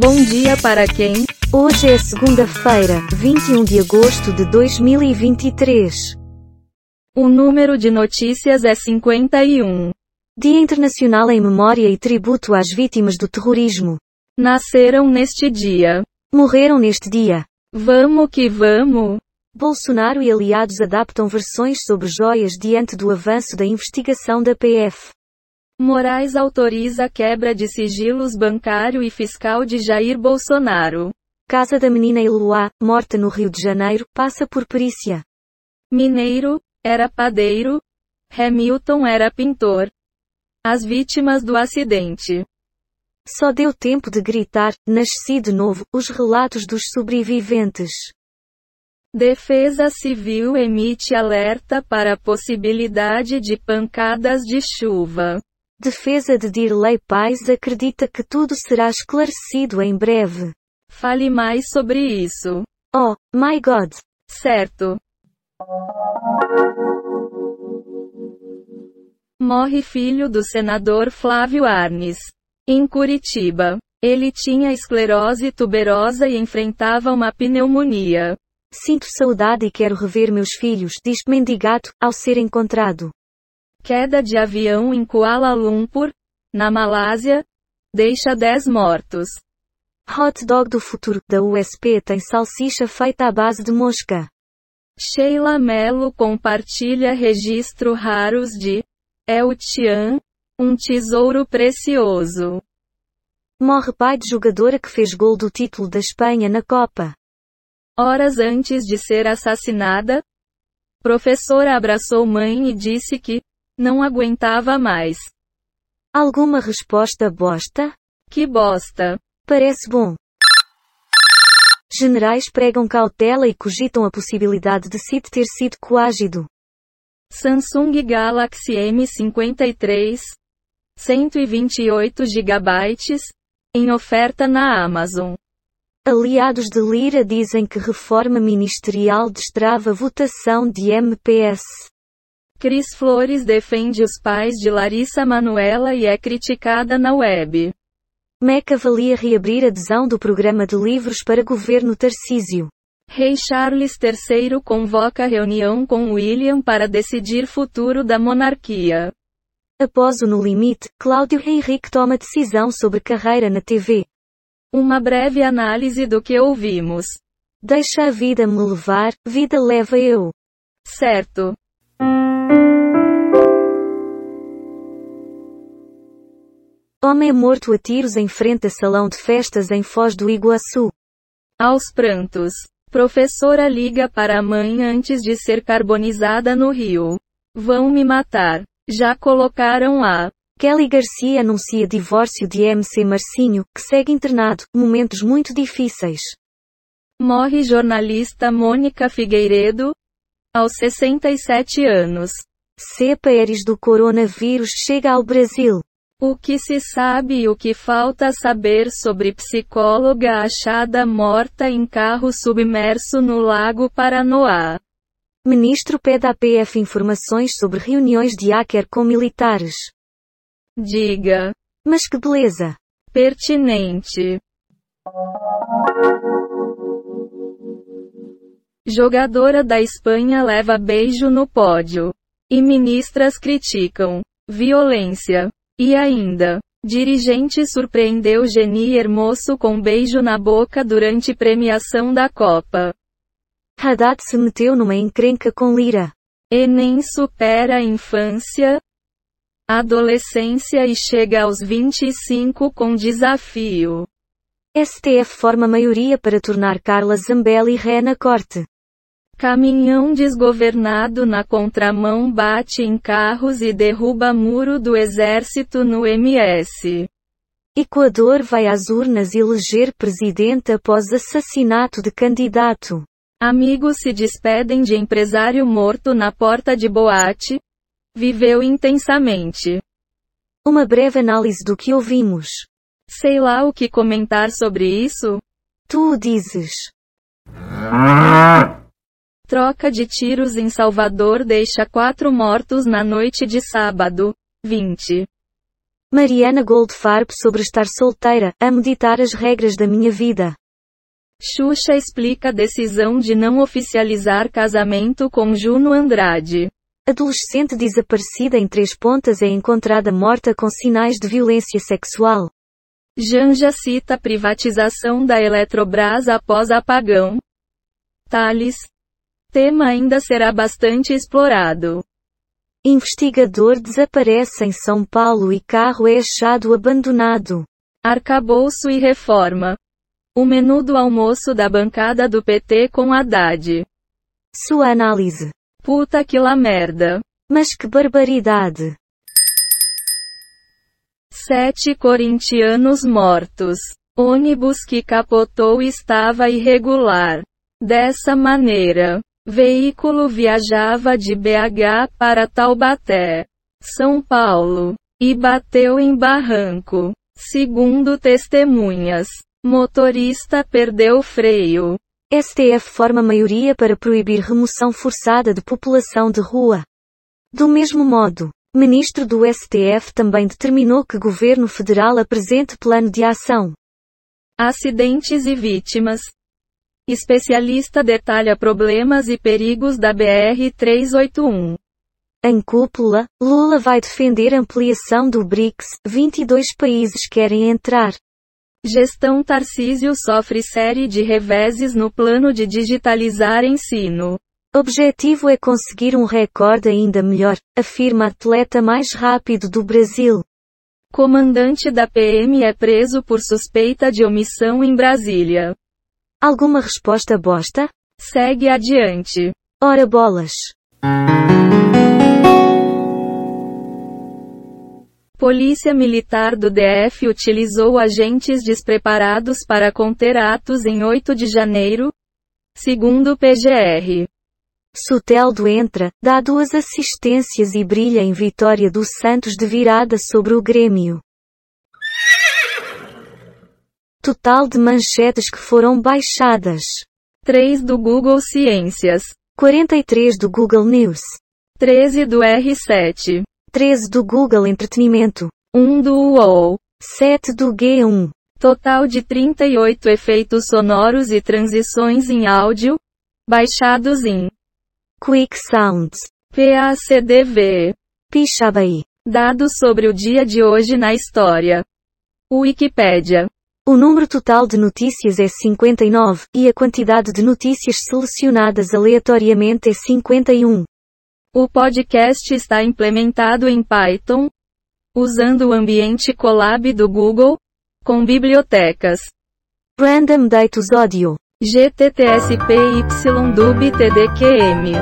Bom dia para quem? Hoje é segunda-feira, 21 de agosto de 2023. O número de notícias é 51. Dia Internacional em Memória e Tributo às Vítimas do Terrorismo. Nasceram neste dia. Morreram neste dia. Vamos que vamos. Bolsonaro e aliados adaptam versões sobre joias diante do avanço da investigação da PF. Moraes autoriza quebra de sigilos bancário e fiscal de Jair Bolsonaro. Casa da menina Eloá, morta no Rio de Janeiro, passa por perícia. Mineiro, era padeiro. Hamilton era pintor. As vítimas do acidente. Só deu tempo de gritar, nasci de novo, os relatos dos sobreviventes. Defesa Civil emite alerta para a possibilidade de pancadas de chuva. Defesa de Dirley Pais acredita que tudo será esclarecido em breve. Fale mais sobre isso. Oh, my God! Certo. Morre filho do senador Flávio Arnes. Em Curitiba. Ele tinha esclerose tuberosa e enfrentava uma pneumonia. Sinto saudade e quero rever meus filhos, diz Mendigato, ao ser encontrado. Queda de avião em Kuala Lumpur, na Malásia, deixa 10 mortos. Hot dog do futuro da USP tem salsicha feita à base de mosca. Sheila Mello compartilha registro raros de El Tian, um tesouro precioso. Morre pai de jogadora que fez gol do título da Espanha na Copa. Horas antes de ser assassinada, professora abraçou mãe e disse que não aguentava mais. Alguma resposta bosta? Que bosta. Parece bom. Generais pregam cautela e cogitam a possibilidade de Sid ter sido coagido. Samsung Galaxy M53, 128 GB, em oferta na Amazon. Aliados de Lira dizem que reforma ministerial destrava votação de MPS. Cris Flores defende os pais de Larissa Manuela e é criticada na web. Meca avalia reabrir adesão do programa de livros para governo Tarcísio. Rei Charles III convoca reunião com William para decidir futuro da monarquia. Após o No Limite, Cláudio Henrique toma decisão sobre carreira na TV. Uma breve análise do que ouvimos. Deixa a vida me levar, vida leva eu. Certo. Homem morto a tiros em frente a salão de festas em Foz do Iguaçu. Aos prantos. Professora liga para a mãe antes de ser carbonizada no rio. Vão me matar. Já colocaram a. Kelly Garcia anuncia divórcio de MC Marcinho, que segue internado, momentos muito difíceis. Morre jornalista Mônica Figueiredo, aos 67 anos. Cepa Eris do coronavírus chega ao Brasil. O que se sabe e o que falta saber sobre psicóloga achada morta em carro submerso no Lago Paranoá. Ministro pede à PF informações sobre reuniões de hacker com militares. Diga. Mas que beleza! Pertinente. Jogadora da Espanha leva beijo no pódio. E ministras criticam. Violência. E ainda. Dirigente surpreendeu Geni Hermoso com beijo na boca durante premiação da Copa. Haddad se meteu numa encrenca com Lira. Enem supera a infância, adolescência e chega aos 25 com desafio. STF forma maioria para tornar Carla Zambelli ré na corte. Caminhão desgovernado na contramão bate em carros e derruba muro do exército no MS. Equador vai às urnas eleger presidente após assassinato de candidato. Amigos se despedem de empresário morto na porta de boate. Viveu intensamente. Uma breve análise do que ouvimos. Sei lá o que comentar sobre isso. Tu o dizes. Troca de tiros em Salvador deixa quatro mortos na noite de sábado, 20. Mariana Goldfarb sobre estar solteira, a meditar as regras da minha vida. Xuxa explica a decisão de não oficializar casamento com Juno Andrade. Adolescente desaparecida em Três Pontas é encontrada morta com sinais de violência sexual. Janja cita privatização da Eletrobras após apagão. Thales. Tema ainda será bastante explorado. Investigador desaparece em São Paulo e carro é achado abandonado. Arcabouço e reforma. O menu do almoço da bancada do PT com Haddad. Sua análise. Puta que lá merda. Mas que barbaridade. Sete corintianos mortos. Ônibus que capotou estava irregular. Dessa maneira, veículo viajava de BH para Taubaté, São Paulo, e bateu em barranco. Segundo testemunhas, motorista perdeu o freio. STF forma maioria para proibir remoção forçada de população de rua. Do mesmo modo, ministro do STF também determinou que governo federal apresente plano de ação. Acidentes e vítimas. Especialista detalha problemas e perigos da BR-381. Em cúpula, Lula vai defender ampliação do BRICS, 22 países querem entrar. Gestão Tarcísio sofre série de reveses no plano de digitalizar ensino. Objetivo é conseguir um recorde ainda melhor, afirma atleta mais rápido do Brasil. Comandante da PM é preso por suspeita de omissão em Brasília. Alguma resposta bosta? Segue adiante. Ora bolas. Polícia Militar do DF utilizou agentes despreparados para conter atos em 8 de janeiro, segundo o PGR. Soteldo entra, dá duas assistências e brilha em vitória do Santos de virada sobre o Grêmio. Total de manchetes que foram baixadas. 3 do Google Ciências. 43 do Google News. 13 do R7. 13 do Google Entretenimento. 1 do UOL. 7 do G1. Total de 38 efeitos sonoros e transições em áudio, baixados em Quick Sounds. PACDV. Pixabay. Dados sobre o dia de hoje na história. Wikipédia. O número total de notícias é 59, e a quantidade de notícias selecionadas aleatoriamente é 51. O podcast está implementado em Python, usando o ambiente Colab do Google, com bibliotecas Random Datus Audio. GTTSPYDUB-TDQM.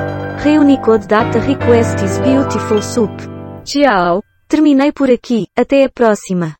Reunicode Data Request is Beautiful Soup. Tchau. Terminei por aqui, até a próxima.